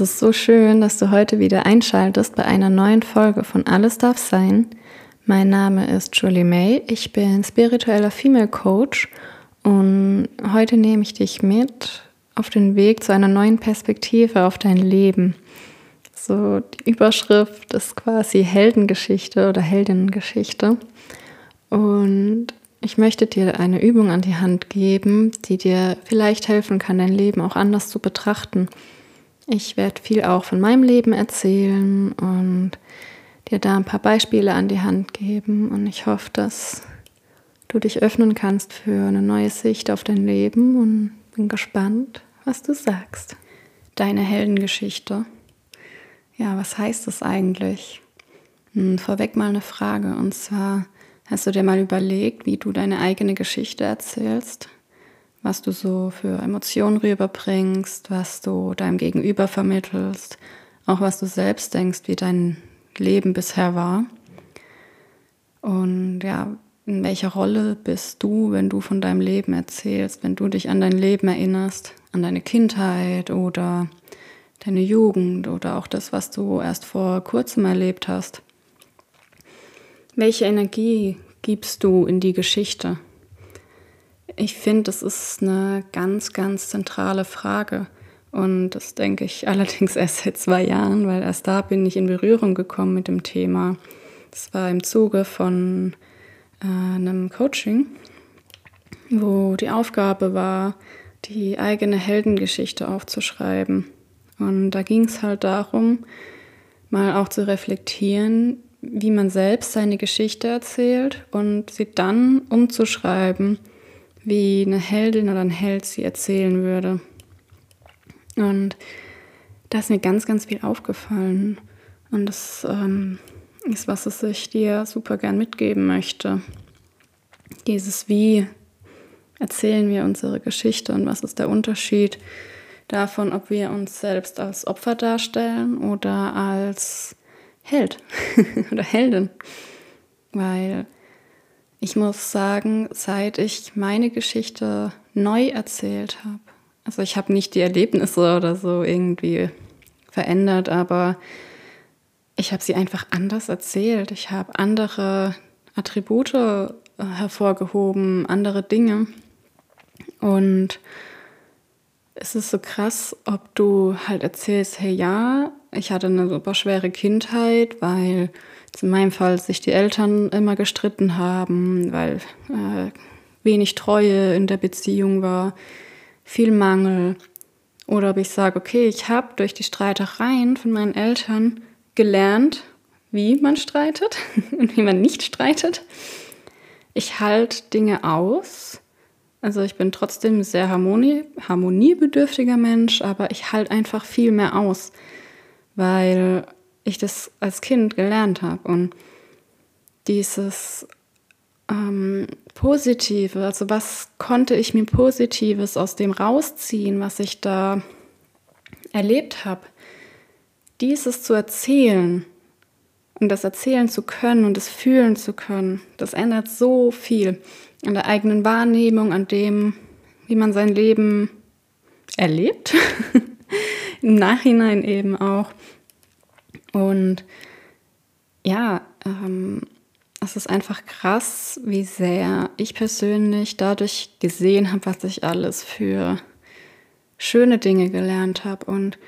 Es ist so schön, dass du heute wieder einschaltest bei einer neuen Folge von Alles darf sein. Mein Name ist Julie May, ich bin spiritueller Female Coach und heute nehme ich dich mit auf den Weg zu einer neuen Perspektive auf dein Leben. So, die Überschrift ist quasi Heldengeschichte oder Heldinnengeschichte. Und ich möchte dir eine Übung an die Hand geben, die dir vielleicht helfen kann, dein Leben auch anders zu betrachten. Ich werde viel auch von meinem Leben erzählen und dir da ein paar Beispiele an die Hand geben. Und ich hoffe, dass du dich öffnen kannst für eine neue Sicht auf dein Leben und bin gespannt, was du sagst. Deine Heldengeschichte. Ja, was heißt das eigentlich? Hm, vorweg mal eine Frage. Und zwar, hast du dir mal überlegt, wie du deine eigene Geschichte erzählst? Was du so für Emotionen rüberbringst, was du deinem Gegenüber vermittelst, auch was du selbst denkst, wie dein Leben bisher war. Und ja, in welcher Rolle bist du, wenn du von deinem Leben erzählst, wenn du dich an dein Leben erinnerst, an deine Kindheit oder deine Jugend oder auch das, was du erst vor kurzem erlebt hast? Welche Energie gibst du in die Geschichte? Ich finde, das ist eine ganz, ganz zentrale Frage. Und das denke ich allerdings erst seit zwei Jahren, weil erst da bin ich in Berührung gekommen mit dem Thema. Das war im Zuge von äh, einem Coaching, wo die Aufgabe war, die eigene Heldengeschichte aufzuschreiben. Und da ging es halt darum, mal auch zu reflektieren, wie man selbst seine Geschichte erzählt und sie dann umzuschreiben wie eine Heldin oder ein Held sie erzählen würde. Und da ist mir ganz, ganz viel aufgefallen. Und das ähm, ist was, was ich dir super gern mitgeben möchte. Dieses Wie erzählen wir unsere Geschichte und was ist der Unterschied davon, ob wir uns selbst als Opfer darstellen oder als Held oder Heldin. Weil ich muss sagen, seit ich meine Geschichte neu erzählt habe, also ich habe nicht die Erlebnisse oder so irgendwie verändert, aber ich habe sie einfach anders erzählt. Ich habe andere Attribute äh, hervorgehoben, andere Dinge. Und es ist so krass, ob du halt erzählst, hey ja, ich hatte eine super schwere Kindheit, weil in meinem Fall sich die Eltern immer gestritten haben, weil äh, wenig Treue in der Beziehung war, viel Mangel. Oder ob ich sage, okay, ich habe durch die Streitereien von meinen Eltern gelernt, wie man streitet und wie man nicht streitet. Ich halte Dinge aus. Also ich bin trotzdem ein sehr harmonie, harmoniebedürftiger Mensch, aber ich halte einfach viel mehr aus, weil ich das als Kind gelernt habe. Und dieses ähm, Positive, also was konnte ich mir Positives aus dem rausziehen, was ich da erlebt habe, dieses zu erzählen und das erzählen zu können und das fühlen zu können, das ändert so viel an der eigenen Wahrnehmung, an dem, wie man sein Leben erlebt, im Nachhinein eben auch. Und ja, ähm, es ist einfach krass, wie sehr ich persönlich dadurch gesehen habe, was ich alles für schöne Dinge gelernt habe. Und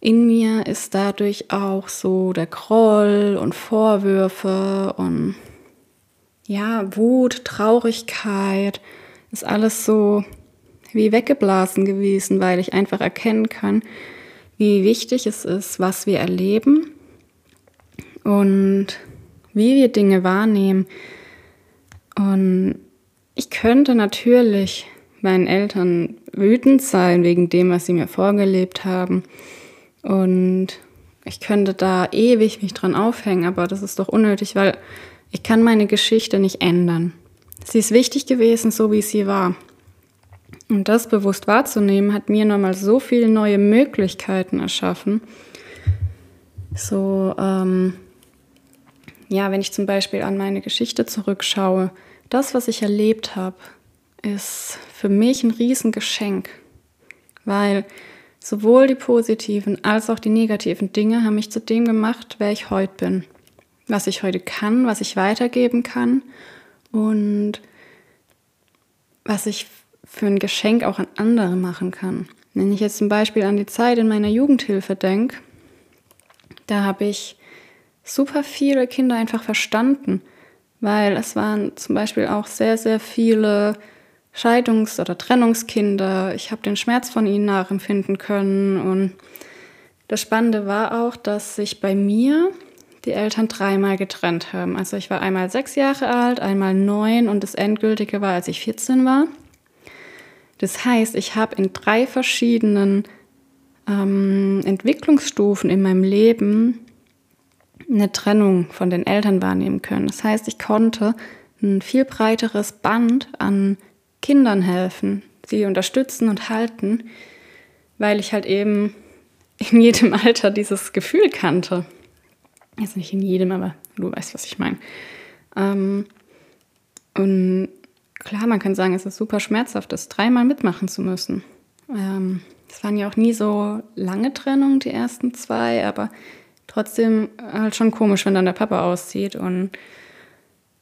in mir ist dadurch auch so der Groll und Vorwürfe und ja, Wut, Traurigkeit, ist alles so wie weggeblasen gewesen, weil ich einfach erkennen kann, wie wichtig es ist, was wir erleben und wie wir Dinge wahrnehmen. Und ich könnte natürlich meinen Eltern wütend sein wegen dem, was sie mir vorgelebt haben. Und ich könnte da ewig mich dran aufhängen, aber das ist doch unnötig, weil ich kann meine Geschichte nicht ändern. Sie ist wichtig gewesen, so wie sie war. Und das bewusst wahrzunehmen, hat mir nochmal so viele neue Möglichkeiten erschaffen. So, ähm, ja, wenn ich zum Beispiel an meine Geschichte zurückschaue, das, was ich erlebt habe, ist für mich ein Riesengeschenk, weil sowohl die positiven als auch die negativen Dinge haben mich zu dem gemacht, wer ich heute bin, was ich heute kann, was ich weitergeben kann und was ich für ein Geschenk auch an andere machen kann. Wenn ich jetzt zum Beispiel an die Zeit in meiner Jugendhilfe denke, da habe ich super viele Kinder einfach verstanden, weil es waren zum Beispiel auch sehr, sehr viele Scheidungs- oder Trennungskinder. Ich habe den Schmerz von ihnen nachempfinden können. Und das Spannende war auch, dass sich bei mir die Eltern dreimal getrennt haben. Also ich war einmal sechs Jahre alt, einmal neun und das Endgültige war, als ich 14 war. Das heißt, ich habe in drei verschiedenen ähm, Entwicklungsstufen in meinem Leben eine Trennung von den Eltern wahrnehmen können. Das heißt, ich konnte ein viel breiteres Band an Kindern helfen, sie unterstützen und halten, weil ich halt eben in jedem Alter dieses Gefühl kannte. Jetzt nicht in jedem, aber du weißt, was ich meine. Ähm, und klar, man kann sagen, es ist super schmerzhaft, das dreimal mitmachen zu müssen. Ähm, es waren ja auch nie so lange Trennungen, die ersten zwei, aber trotzdem halt schon komisch, wenn dann der Papa auszieht und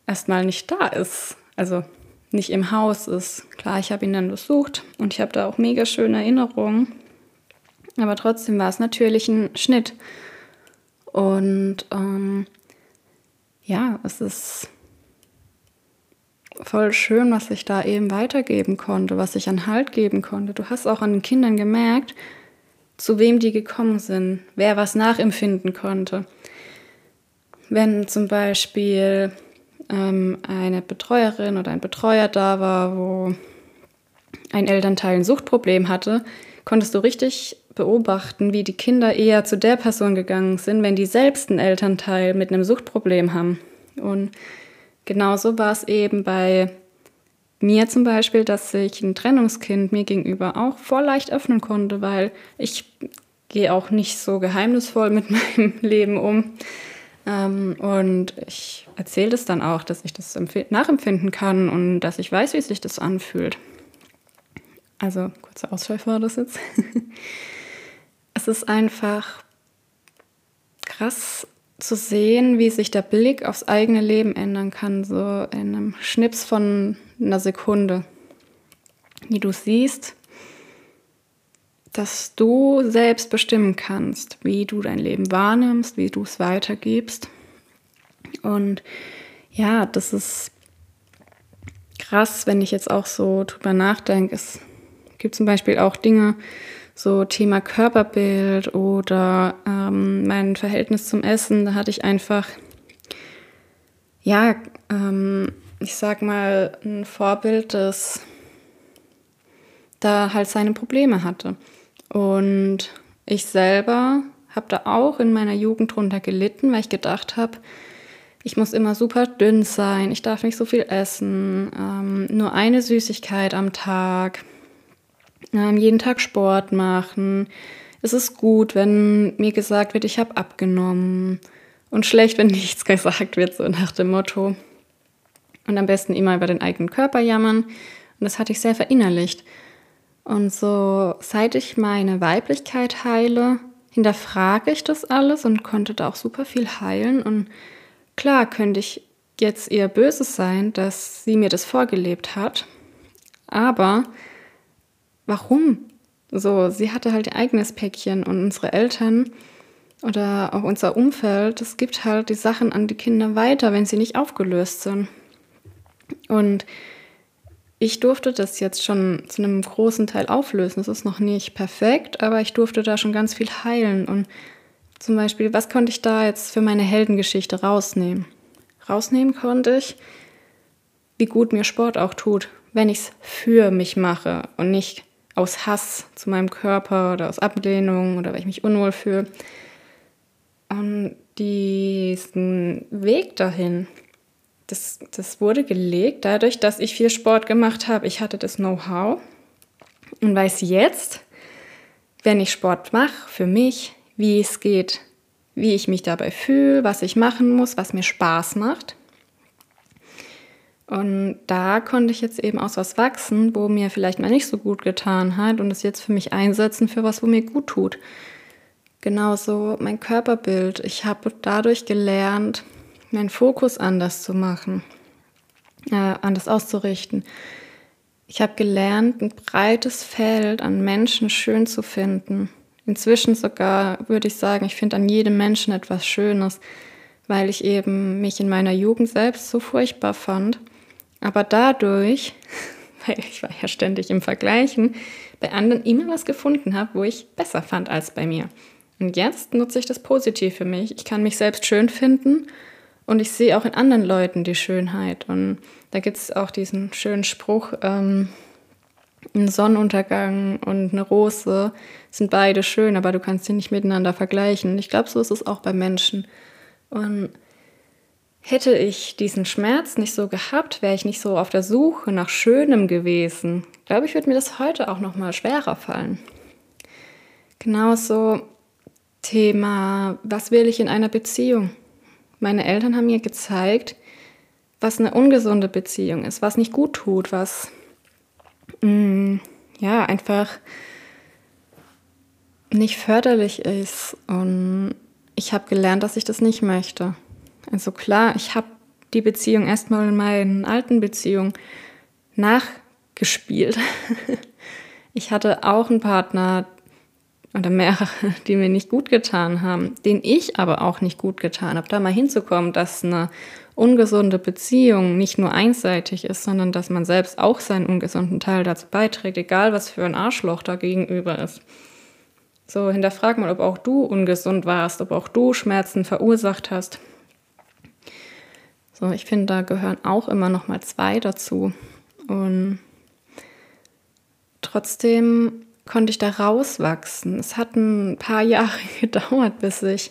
erstmal nicht da ist. Also nicht im Haus ist. Klar, ich habe ihn dann besucht und ich habe da auch mega schöne Erinnerungen. Aber trotzdem war es natürlich ein Schnitt. Und ähm, ja, es ist voll schön, was ich da eben weitergeben konnte, was ich an Halt geben konnte. Du hast auch an den Kindern gemerkt, zu wem die gekommen sind, wer was nachempfinden konnte. Wenn zum Beispiel ähm, eine Betreuerin oder ein Betreuer da war, wo ein Elternteil ein Suchtproblem hatte, konntest du richtig beobachten, wie die Kinder eher zu der Person gegangen sind, wenn die selbst einen Elternteil mit einem Suchtproblem haben. Und genauso war es eben bei mir zum Beispiel, dass sich ein Trennungskind mir gegenüber auch voll leicht öffnen konnte, weil ich gehe auch nicht so geheimnisvoll mit meinem Leben um. Ähm, und ich erzähle das dann auch, dass ich das nachempfinden kann und dass ich weiß, wie sich das anfühlt. Also, kurzer Ausschweif war das jetzt. es ist einfach krass zu sehen, wie sich der Blick aufs eigene Leben ändern kann, so in einem Schnips von einer Sekunde. Wie du siehst, dass du selbst bestimmen kannst, wie du dein Leben wahrnimmst, wie du es weitergibst. Und ja, das ist krass, wenn ich jetzt auch so drüber nachdenke. Es gibt zum Beispiel auch Dinge, so Thema Körperbild oder ähm, mein Verhältnis zum Essen. Da hatte ich einfach, ja, ähm, ich sag mal, ein Vorbild, das da halt seine Probleme hatte. Und ich selber habe da auch in meiner Jugend drunter gelitten, weil ich gedacht habe, ich muss immer super dünn sein, ich darf nicht so viel essen, ähm, nur eine Süßigkeit am Tag, ähm, jeden Tag Sport machen. Es ist gut, wenn mir gesagt wird, ich habe abgenommen und schlecht, wenn nichts gesagt wird, so nach dem Motto. Und am besten immer über den eigenen Körper jammern. Und das hatte ich sehr verinnerlicht. Und so, seit ich meine Weiblichkeit heile, hinterfrage ich das alles und konnte da auch super viel heilen. Und klar könnte ich jetzt eher böse sein, dass sie mir das vorgelebt hat. Aber warum? So, sie hatte halt ihr eigenes Päckchen und unsere Eltern oder auch unser Umfeld, das gibt halt die Sachen an die Kinder weiter, wenn sie nicht aufgelöst sind. Und ich durfte das jetzt schon zu einem großen Teil auflösen. Es ist noch nicht perfekt, aber ich durfte da schon ganz viel heilen. Und zum Beispiel, was konnte ich da jetzt für meine Heldengeschichte rausnehmen? Rausnehmen konnte ich, wie gut mir Sport auch tut, wenn ich es für mich mache und nicht aus Hass zu meinem Körper oder aus Ablehnung oder weil ich mich unwohl fühle. Und diesen Weg dahin, das, das wurde gelegt dadurch, dass ich viel Sport gemacht habe. Ich hatte das Know-how und weiß jetzt, wenn ich Sport mache, für mich, wie es geht, wie ich mich dabei fühle, was ich machen muss, was mir Spaß macht. Und da konnte ich jetzt eben aus was wachsen, wo mir vielleicht mal nicht so gut getan hat und es jetzt für mich einsetzen für was, wo mir gut tut. Genauso mein Körperbild. Ich habe dadurch gelernt, meinen Fokus anders zu machen, äh, anders auszurichten. Ich habe gelernt, ein breites Feld an Menschen schön zu finden. Inzwischen sogar würde ich sagen, ich finde an jedem Menschen etwas Schönes, weil ich eben mich in meiner Jugend selbst so furchtbar fand. Aber dadurch, weil ich war ja ständig im Vergleichen, bei anderen immer was gefunden habe, wo ich besser fand als bei mir. Und jetzt nutze ich das positiv für mich. Ich kann mich selbst schön finden und ich sehe auch in anderen Leuten die Schönheit. Und da gibt es auch diesen schönen Spruch, ähm, ein Sonnenuntergang und eine Rose sind beide schön, aber du kannst sie nicht miteinander vergleichen. Ich glaube, so ist es auch bei Menschen. Und hätte ich diesen Schmerz nicht so gehabt, wäre ich nicht so auf der Suche nach Schönem gewesen. Glaube, ich würde mir das heute auch noch mal schwerer fallen. Genauso Thema, was will ich in einer Beziehung? Meine Eltern haben mir gezeigt, was eine ungesunde Beziehung ist, was nicht gut tut, was mh, mm, ja einfach nicht förderlich ist. Und ich habe gelernt, dass ich das nicht möchte. Also klar, ich habe die Beziehung erstmal in meinen alten Beziehungen nachgespielt. ich hatte auch einen Partner, oder mehrere, die mir nicht gut getan haben, den ich aber auch nicht gut getan habe, da mal hinzukommen, dass eine ungesunde Beziehung nicht nur einseitig ist, sondern dass man selbst auch seinen ungesunden Teil dazu beiträgt, egal was für ein Arschloch da gegenüber ist. So, hinterfrag mal, ob auch du ungesund warst, ob auch du Schmerzen verursacht hast. So, ich finde, da gehören auch immer noch mal zwei dazu. Und trotzdem konnte ich da rauswachsen. Es hat ein paar Jahre gedauert, bis ich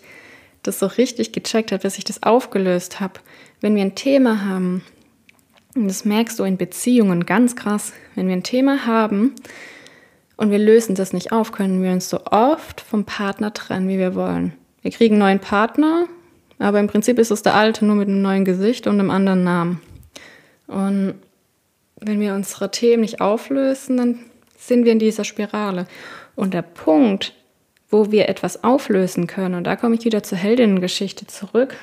das so richtig gecheckt habe, bis ich das aufgelöst habe. Wenn wir ein Thema haben, und das merkst du in Beziehungen ganz krass, wenn wir ein Thema haben und wir lösen das nicht auf, können wir uns so oft vom Partner trennen, wie wir wollen. Wir kriegen einen neuen Partner, aber im Prinzip ist es der alte, nur mit einem neuen Gesicht und einem anderen Namen. Und wenn wir unsere Themen nicht auflösen, dann sind wir in dieser Spirale. Und der Punkt, wo wir etwas auflösen können, und da komme ich wieder zur Heldinnengeschichte zurück.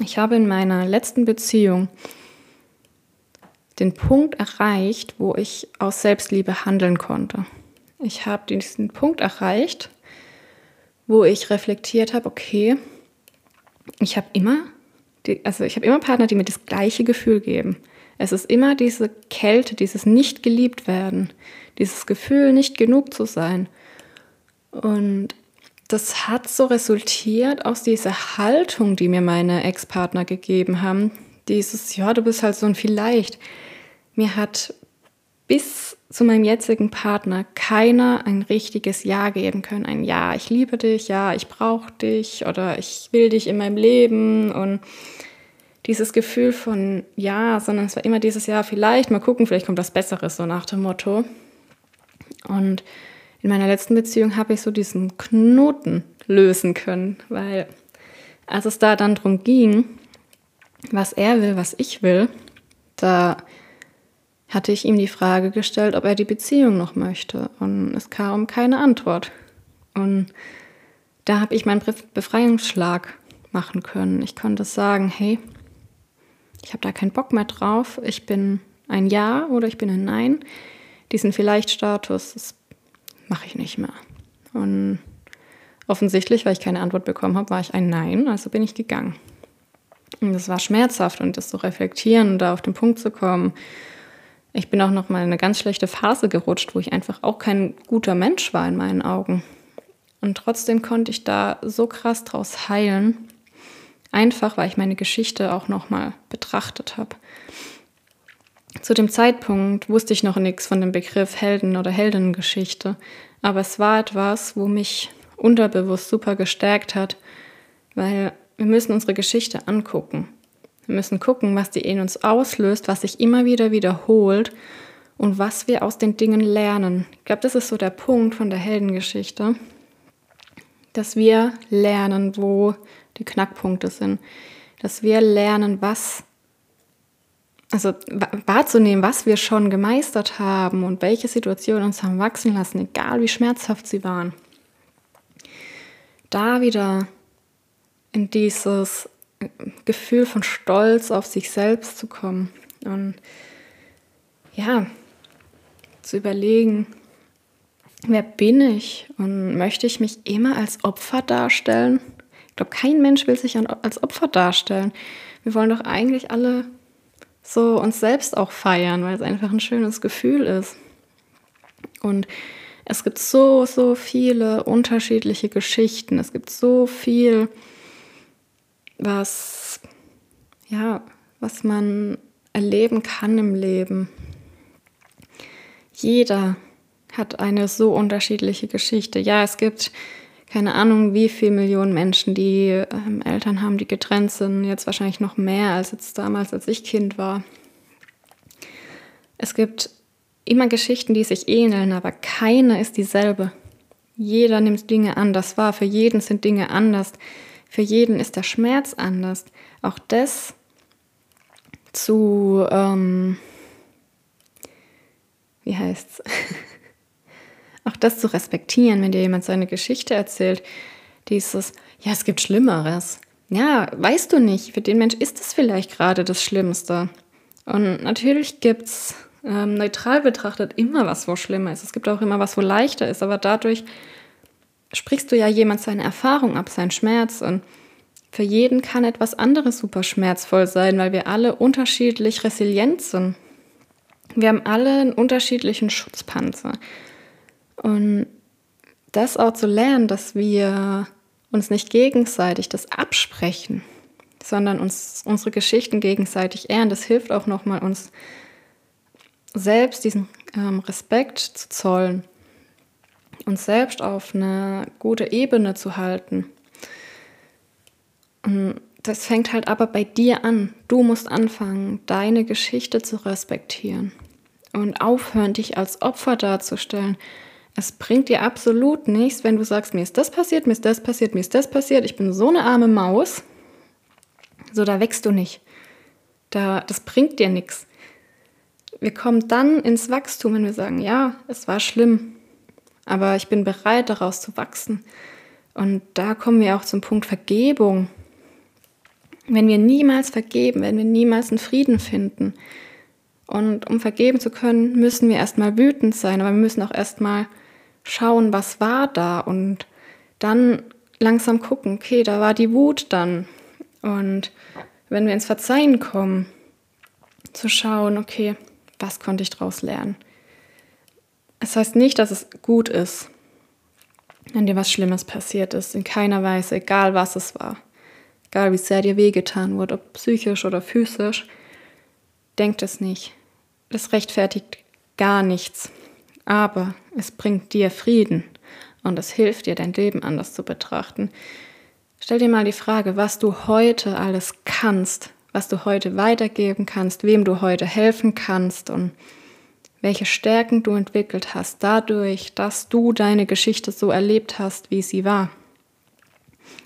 Ich habe in meiner letzten Beziehung den Punkt erreicht, wo ich aus Selbstliebe handeln konnte. Ich habe diesen Punkt erreicht, wo ich reflektiert habe, okay, ich habe immer, die, also ich habe immer Partner, die mir das gleiche Gefühl geben. Es ist immer diese Kälte, dieses nicht geliebt werden, dieses Gefühl, nicht genug zu sein. Und das hat so resultiert aus dieser Haltung, die mir meine Ex-Partner gegeben haben. Dieses, ja, du bist halt so ein Vielleicht. Mir hat bis zu meinem jetzigen Partner keiner ein richtiges Ja geben können. Ein Ja, ich liebe dich, ja, ich brauche dich oder ich will dich in meinem Leben und dieses Gefühl von Ja, sondern es war immer dieses Ja, vielleicht, mal gucken, vielleicht kommt was Besseres, so nach dem Motto. Und in meiner letzten Beziehung habe ich so diesen Knoten lösen können, weil als es da dann darum ging, was er will, was ich will, da hatte ich ihm die Frage gestellt, ob er die Beziehung noch möchte. Und es kam keine Antwort. Und da habe ich meinen Befreiungsschlag machen können. Ich konnte sagen, hey, ich habe da keinen Bock mehr drauf. Ich bin ein Ja oder ich bin ein Nein diesen Vielleicht-Status, das mache ich nicht mehr. Und offensichtlich, weil ich keine Antwort bekommen habe, war ich ein Nein, also bin ich gegangen. Und das war schmerzhaft und das zu reflektieren und da auf den Punkt zu kommen. Ich bin auch noch mal in eine ganz schlechte Phase gerutscht, wo ich einfach auch kein guter Mensch war in meinen Augen. Und trotzdem konnte ich da so krass draus heilen, einfach weil ich meine Geschichte auch noch mal betrachtet habe. Zu dem Zeitpunkt wusste ich noch nichts von dem Begriff Helden- oder Heldinnengeschichte, aber es war etwas, wo mich unterbewusst super gestärkt hat, weil wir müssen unsere Geschichte angucken. Wir müssen gucken, was die in uns auslöst, was sich immer wieder wiederholt und was wir aus den Dingen lernen. Ich glaube, das ist so der Punkt von der Heldengeschichte, dass wir lernen, wo die Knackpunkte sind, dass wir lernen, was also wahrzunehmen, was wir schon gemeistert haben und welche Situationen uns haben wachsen lassen, egal wie schmerzhaft sie waren. Da wieder in dieses Gefühl von Stolz auf sich selbst zu kommen und ja, zu überlegen, wer bin ich und möchte ich mich immer als Opfer darstellen? Ich glaube, kein Mensch will sich als Opfer darstellen. Wir wollen doch eigentlich alle so uns selbst auch feiern, weil es einfach ein schönes Gefühl ist. Und es gibt so, so viele unterschiedliche Geschichten. Es gibt so viel, was, ja, was man erleben kann im Leben. Jeder hat eine so unterschiedliche Geschichte. Ja, es gibt keine Ahnung, wie viele Millionen Menschen, die ähm, Eltern haben, die getrennt sind, jetzt wahrscheinlich noch mehr als jetzt damals, als ich Kind war. Es gibt immer Geschichten, die sich ähneln, aber keine ist dieselbe. Jeder nimmt Dinge anders wahr, für jeden sind Dinge anders, für jeden ist der Schmerz anders. Auch das zu, ähm, wie heißt's? auch das zu respektieren, wenn dir jemand seine Geschichte erzählt, dieses, ja, es gibt Schlimmeres. Ja, weißt du nicht, für den Mensch ist es vielleicht gerade das Schlimmste. Und natürlich gibt es ähm, neutral betrachtet immer was, wo schlimmer ist. Es gibt auch immer was, wo leichter ist, aber dadurch sprichst du ja jemand seine Erfahrung ab, seinen Schmerz und für jeden kann etwas anderes super schmerzvoll sein, weil wir alle unterschiedlich resilient sind. Wir haben alle einen unterschiedlichen Schutzpanzer. Und das auch zu lernen, dass wir uns nicht gegenseitig das absprechen, sondern uns unsere Geschichten gegenseitig ehren, das hilft auch nochmal uns selbst diesen ähm, Respekt zu zollen, uns selbst auf eine gute Ebene zu halten. Und das fängt halt aber bei dir an. Du musst anfangen, deine Geschichte zu respektieren und aufhören, dich als Opfer darzustellen, es bringt dir absolut nichts, wenn du sagst, mir ist das passiert, mir ist das passiert, mir ist das passiert, ich bin so eine arme Maus. So, da wächst du nicht. Da, das bringt dir nichts. Wir kommen dann ins Wachstum, wenn wir sagen, ja, es war schlimm, aber ich bin bereit, daraus zu wachsen. Und da kommen wir auch zum Punkt Vergebung. Wenn wir niemals vergeben, wenn wir niemals einen Frieden finden, und um vergeben zu können, müssen wir erstmal wütend sein, aber wir müssen auch erstmal schauen, was war da und dann langsam gucken, okay, da war die Wut dann. Und wenn wir ins Verzeihen kommen, zu schauen, okay, was konnte ich daraus lernen? Es heißt nicht, dass es gut ist, wenn dir was Schlimmes passiert ist, in keiner Weise, egal was es war. Egal wie sehr dir wehgetan wurde, ob psychisch oder physisch, denkt es nicht. Das rechtfertigt gar nichts. Aber es bringt dir Frieden und es hilft dir, dein Leben anders zu betrachten. Stell dir mal die Frage, was du heute alles kannst, was du heute weitergeben kannst, wem du heute helfen kannst und welche Stärken du entwickelt hast, dadurch, dass du deine Geschichte so erlebt hast, wie sie war.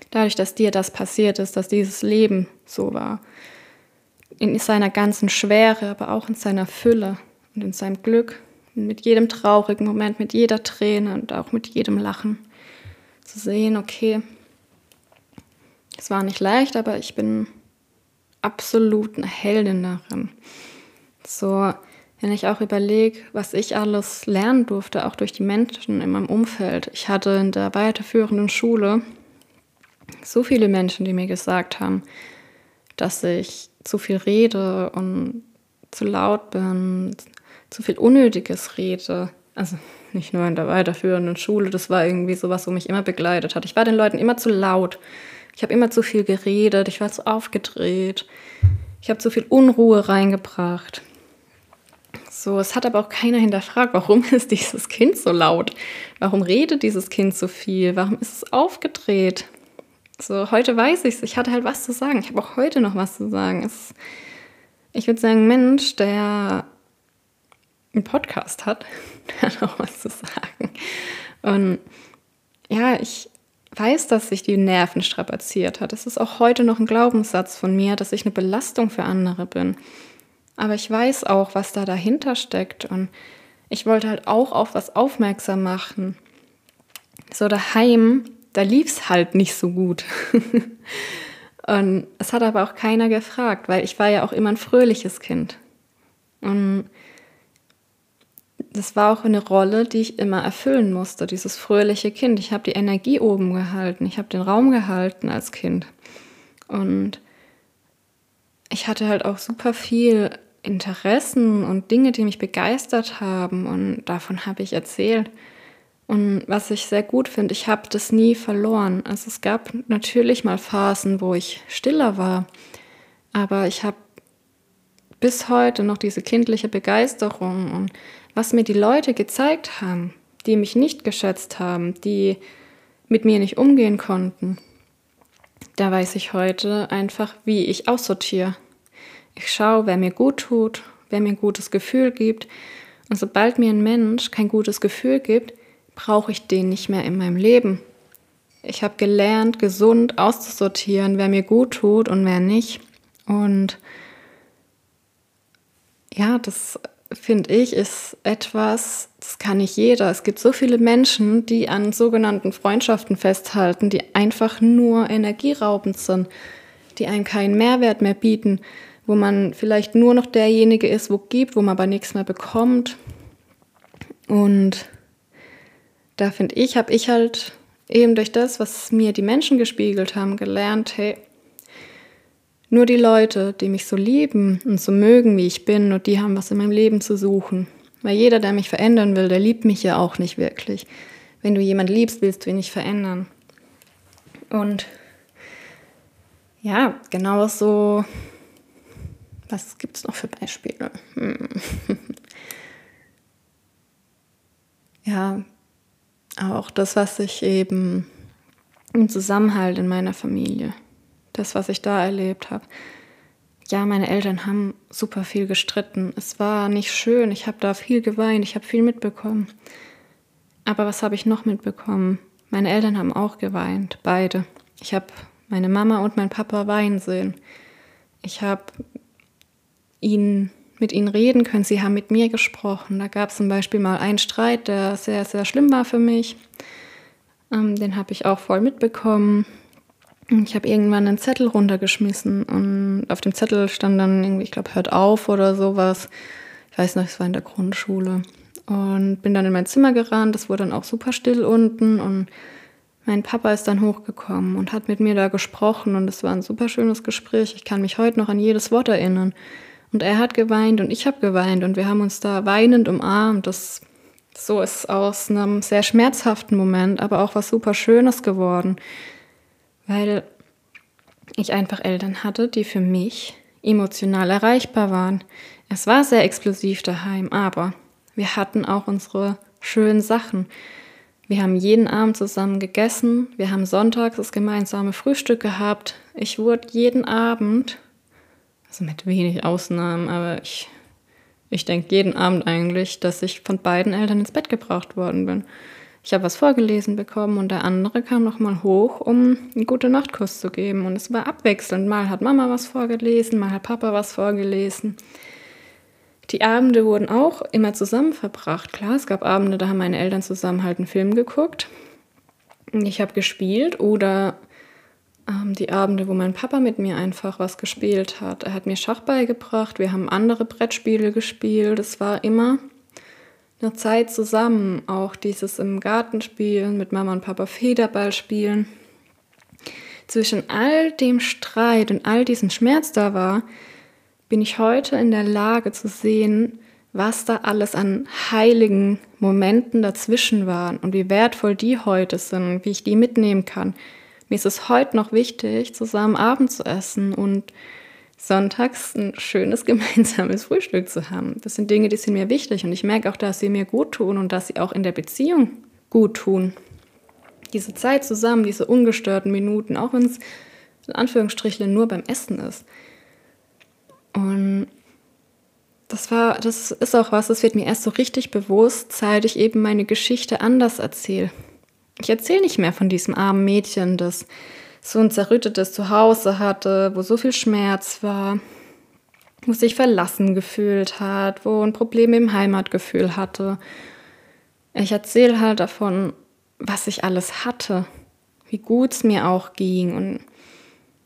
Dadurch, dass dir das passiert ist, dass dieses Leben so war. In seiner ganzen Schwere, aber auch in seiner Fülle und in seinem Glück mit jedem traurigen Moment, mit jeder Träne und auch mit jedem Lachen zu sehen, okay, es war nicht leicht, aber ich bin absolut eine Heldin darin. So, wenn ich auch überlege, was ich alles lernen durfte, auch durch die Menschen in meinem Umfeld. Ich hatte in der weiterführenden Schule so viele Menschen, die mir gesagt haben, dass ich zu viel rede und zu laut bin, zu viel Unnötiges rede. Also nicht nur in der weiterführenden Schule, das war irgendwie sowas, wo mich immer begleitet hat. Ich war den Leuten immer zu laut. Ich habe immer zu viel geredet, ich war zu aufgedreht. Ich habe zu viel Unruhe reingebracht. So, es hat aber auch keiner hinterfragt, warum ist dieses Kind so laut? Warum redet dieses Kind so viel? Warum ist es aufgedreht? So, heute weiß ich es. Ich hatte halt was zu sagen. Ich habe auch heute noch was zu sagen. Es, ich würde sagen, Mensch, der einen Podcast hat, der hat auch was zu sagen. Und ja, ich weiß, dass sich die Nerven strapaziert hat. Es ist auch heute noch ein Glaubenssatz von mir, dass ich eine Belastung für andere bin. Aber ich weiß auch, was da dahinter steckt. Und ich wollte halt auch auf was aufmerksam machen. So daheim, da lief es halt nicht so gut. und es hat aber auch keiner gefragt, weil ich war ja auch immer ein fröhliches Kind. Und das war auch eine Rolle, die ich immer erfüllen musste, dieses fröhliche Kind. Ich habe die Energie oben gehalten, ich habe den Raum gehalten als Kind. Und ich hatte halt auch super viel Interessen und Dinge, die mich begeistert haben. Und davon habe ich erzählt. Und was ich sehr gut finde, ich habe das nie verloren. Also es gab natürlich mal Phasen, wo ich stiller war. Aber ich habe bis heute noch diese kindliche Begeisterung und was mir die Leute gezeigt haben, die mich nicht geschätzt haben, die mit mir nicht umgehen konnten. Da weiß ich heute einfach, wie ich aussortiere. Ich schaue, wer mir gut tut, wer mir ein gutes Gefühl gibt. Und sobald mir ein Mensch kein gutes Gefühl gibt, brauche ich den nicht mehr in meinem Leben. Ich habe gelernt, gesund auszusortieren, wer mir gut tut und wer nicht. Und ja, das finde ich, ist etwas, das kann nicht jeder. Es gibt so viele Menschen, die an sogenannten Freundschaften festhalten, die einfach nur energieraubend sind, die einem keinen Mehrwert mehr bieten wo man vielleicht nur noch derjenige ist, wo gibt, wo man aber nichts mehr bekommt. Und da finde ich, habe ich halt eben durch das, was mir die Menschen gespiegelt haben, gelernt, hey, nur die Leute, die mich so lieben und so mögen, wie ich bin, und die haben was in meinem Leben zu suchen. Weil jeder, der mich verändern will, der liebt mich ja auch nicht wirklich. Wenn du jemand liebst, willst du ihn nicht verändern. Und ja, genau so was gibt es noch für Beispiele? Hm. ja, auch das, was ich eben im Zusammenhalt in meiner Familie, das, was ich da erlebt habe. Ja, meine Eltern haben super viel gestritten. Es war nicht schön. Ich habe da viel geweint. Ich habe viel mitbekommen. Aber was habe ich noch mitbekommen? Meine Eltern haben auch geweint, beide. Ich habe meine Mama und mein Papa weinen sehen. Ich habe ihn, mit ihnen reden können. Sie haben mit mir gesprochen. Da gab es zum Beispiel mal einen Streit, der sehr, sehr schlimm war für mich. Ähm, den habe ich auch voll mitbekommen. Ich habe irgendwann einen Zettel runtergeschmissen und auf dem Zettel stand dann irgendwie, ich glaube, hört auf oder sowas. Ich weiß noch, es war in der Grundschule. Und bin dann in mein Zimmer gerannt. Es wurde dann auch super still unten und mein Papa ist dann hochgekommen und hat mit mir da gesprochen und es war ein super schönes Gespräch. Ich kann mich heute noch an jedes Wort erinnern. Und er hat geweint und ich habe geweint und wir haben uns da weinend umarmt. Das so ist aus einem sehr schmerzhaften Moment, aber auch was super Schönes geworden, weil ich einfach Eltern hatte, die für mich emotional erreichbar waren. Es war sehr explosiv daheim, aber wir hatten auch unsere schönen Sachen. Wir haben jeden Abend zusammen gegessen, wir haben sonntags das gemeinsame Frühstück gehabt. Ich wurde jeden Abend also mit wenig Ausnahmen, aber ich, ich denke jeden Abend eigentlich, dass ich von beiden Eltern ins Bett gebracht worden bin. Ich habe was vorgelesen bekommen und der andere kam nochmal hoch, um einen gute Nachtkuss zu geben. Und es war abwechselnd. Mal hat Mama was vorgelesen, mal hat Papa was vorgelesen. Die Abende wurden auch immer zusammen verbracht. Klar, es gab Abende, da haben meine Eltern zusammen halt einen Film geguckt. Ich habe gespielt oder die Abende, wo mein Papa mit mir einfach was gespielt hat. Er hat mir Schach beigebracht, wir haben andere Brettspiele gespielt. Es war immer eine Zeit zusammen, auch dieses im Garten spielen, mit Mama und Papa Federball spielen. Zwischen all dem Streit und all diesem Schmerz da war, bin ich heute in der Lage zu sehen, was da alles an heiligen Momenten dazwischen waren und wie wertvoll die heute sind wie ich die mitnehmen kann, mir ist es heute noch wichtig, zusammen Abend zu essen und sonntags ein schönes gemeinsames Frühstück zu haben. Das sind Dinge, die sind mir wichtig und ich merke auch, dass sie mir gut tun und dass sie auch in der Beziehung gut tun. Diese Zeit zusammen, diese ungestörten Minuten, auch wenn es in Anführungsstrichen nur beim Essen ist. Und das war, das ist auch was, das wird mir erst so richtig bewusst, seit ich eben meine Geschichte anders erzähle. Ich erzähle nicht mehr von diesem armen Mädchen, das so ein zerrüttetes Zuhause hatte, wo so viel Schmerz war. wo sich verlassen gefühlt hat, wo ein Problem im Heimatgefühl hatte. Ich erzähle halt davon, was ich alles hatte, wie gut es mir auch ging. Und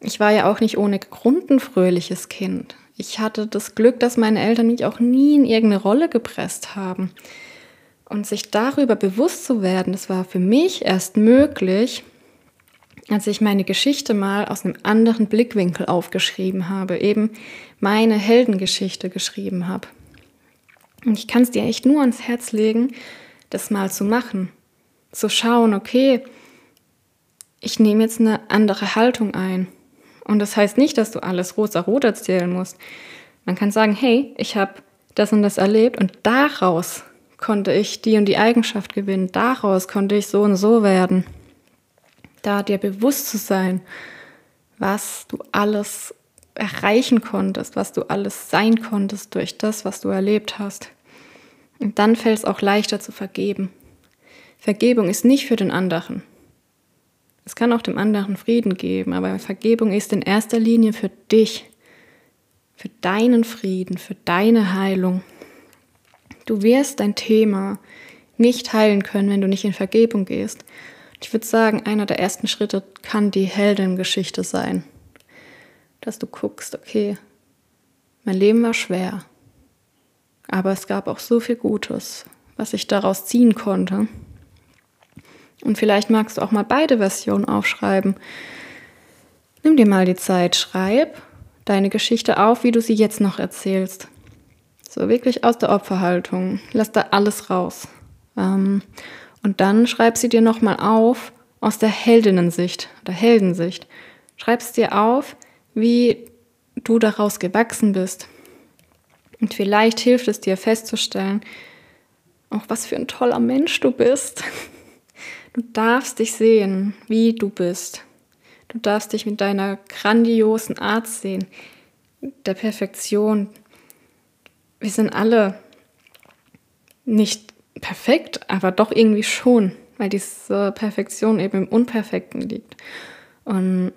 ich war ja auch nicht ohne Grund ein fröhliches Kind. Ich hatte das Glück, dass meine Eltern mich auch nie in irgendeine Rolle gepresst haben. Und sich darüber bewusst zu werden, das war für mich erst möglich, als ich meine Geschichte mal aus einem anderen Blickwinkel aufgeschrieben habe, eben meine Heldengeschichte geschrieben habe. Und ich kann es dir echt nur ans Herz legen, das mal zu machen. Zu schauen, okay, ich nehme jetzt eine andere Haltung ein. Und das heißt nicht, dass du alles rosa-rot erzählen musst. Man kann sagen, hey, ich habe das und das erlebt und daraus konnte ich die und die Eigenschaft gewinnen, daraus konnte ich so und so werden. Da dir bewusst zu sein, was du alles erreichen konntest, was du alles sein konntest durch das, was du erlebt hast. Und dann fällt es auch leichter zu vergeben. Vergebung ist nicht für den anderen. Es kann auch dem anderen Frieden geben, aber Vergebung ist in erster Linie für dich, für deinen Frieden, für deine Heilung. Du wirst dein Thema nicht heilen können, wenn du nicht in Vergebung gehst. Ich würde sagen, einer der ersten Schritte kann die Heldengeschichte sein. Dass du guckst, okay, mein Leben war schwer, aber es gab auch so viel Gutes, was ich daraus ziehen konnte. Und vielleicht magst du auch mal beide Versionen aufschreiben. Nimm dir mal die Zeit, schreib deine Geschichte auf, wie du sie jetzt noch erzählst. So wirklich aus der Opferhaltung. Lass da alles raus. Ähm, und dann schreib sie dir nochmal auf aus der Heldinnensicht oder Heldensicht. Schreib es dir auf, wie du daraus gewachsen bist. Und vielleicht hilft es dir festzustellen, auch was für ein toller Mensch du bist. Du darfst dich sehen, wie du bist. Du darfst dich mit deiner grandiosen Art sehen, der Perfektion. Wir sind alle nicht perfekt, aber doch irgendwie schon, weil diese Perfektion eben im Unperfekten liegt. Und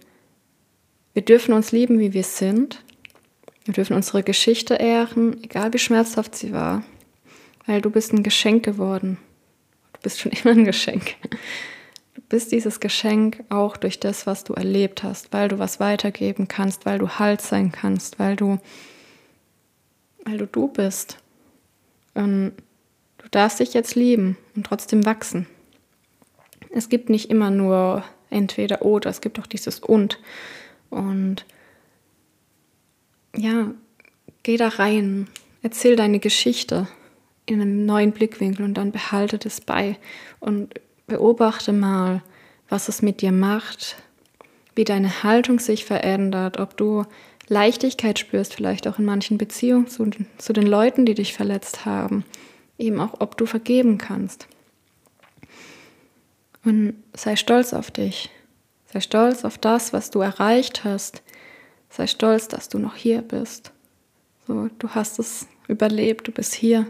wir dürfen uns lieben, wie wir sind. Wir dürfen unsere Geschichte ehren, egal wie schmerzhaft sie war, weil du bist ein Geschenk geworden bist schon immer ein Geschenk. Du bist dieses Geschenk auch durch das, was du erlebt hast, weil du was weitergeben kannst, weil du Halt sein kannst, weil du, weil du du bist. Und du darfst dich jetzt lieben und trotzdem wachsen. Es gibt nicht immer nur entweder oder, es gibt auch dieses und. Und ja, geh da rein, erzähl deine Geschichte, in einem neuen Blickwinkel und dann behalte das bei und beobachte mal, was es mit dir macht, wie deine Haltung sich verändert, ob du Leichtigkeit spürst, vielleicht auch in manchen Beziehungen zu, zu den Leuten, die dich verletzt haben, eben auch, ob du vergeben kannst. Und sei stolz auf dich. Sei stolz auf das, was du erreicht hast. Sei stolz, dass du noch hier bist. So, du hast es überlebt, du bist hier.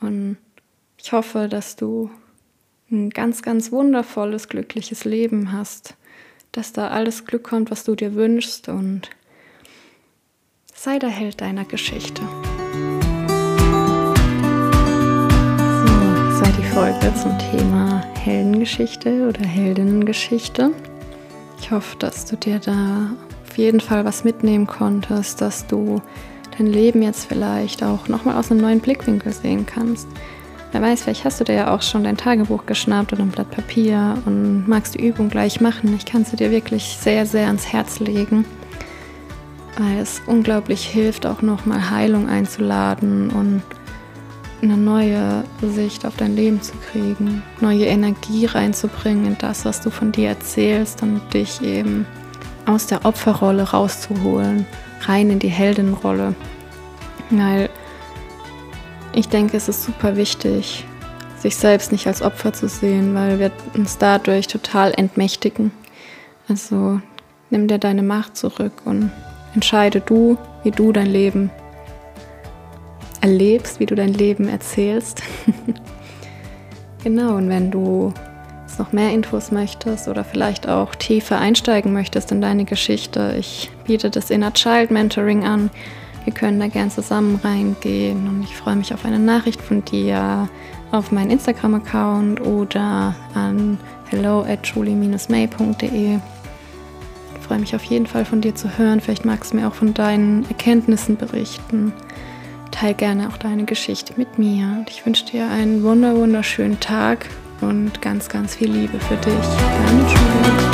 Und ich hoffe, dass du ein ganz, ganz wundervolles, glückliches Leben hast, dass da alles Glück kommt, was du dir wünschst und sei der Held deiner Geschichte. So, das war die Folge zum Thema Heldengeschichte oder Heldinnengeschichte. Ich hoffe, dass du dir da auf jeden Fall was mitnehmen konntest, dass du dein Leben jetzt vielleicht auch nochmal aus einem neuen Blickwinkel sehen kannst. Wer weiß, vielleicht hast du dir ja auch schon dein Tagebuch geschnappt oder ein Blatt Papier und magst die Übung gleich machen. Ich kann sie dir wirklich sehr, sehr ans Herz legen, weil es unglaublich hilft, auch nochmal Heilung einzuladen und eine neue Sicht auf dein Leben zu kriegen, neue Energie reinzubringen in das, was du von dir erzählst und dich eben aus der Opferrolle rauszuholen rein in die Heldenrolle. Weil ich denke, es ist super wichtig, sich selbst nicht als Opfer zu sehen, weil wir uns dadurch total entmächtigen. Also nimm dir deine Macht zurück und entscheide du, wie du dein Leben erlebst, wie du dein Leben erzählst. genau, und wenn du noch mehr Infos möchtest oder vielleicht auch tiefer einsteigen möchtest in deine Geschichte, ich biete das Inner Child Mentoring an. Wir können da gern zusammen reingehen und ich freue mich auf eine Nachricht von dir auf meinen Instagram-Account oder an hello at julie-may.de. Ich freue mich auf jeden Fall von dir zu hören. Vielleicht magst du mir auch von deinen Erkenntnissen berichten. Teil gerne auch deine Geschichte mit mir. Und ich wünsche dir einen wunder wunderschönen Tag und ganz, ganz viel Liebe für dich. Deine Julie.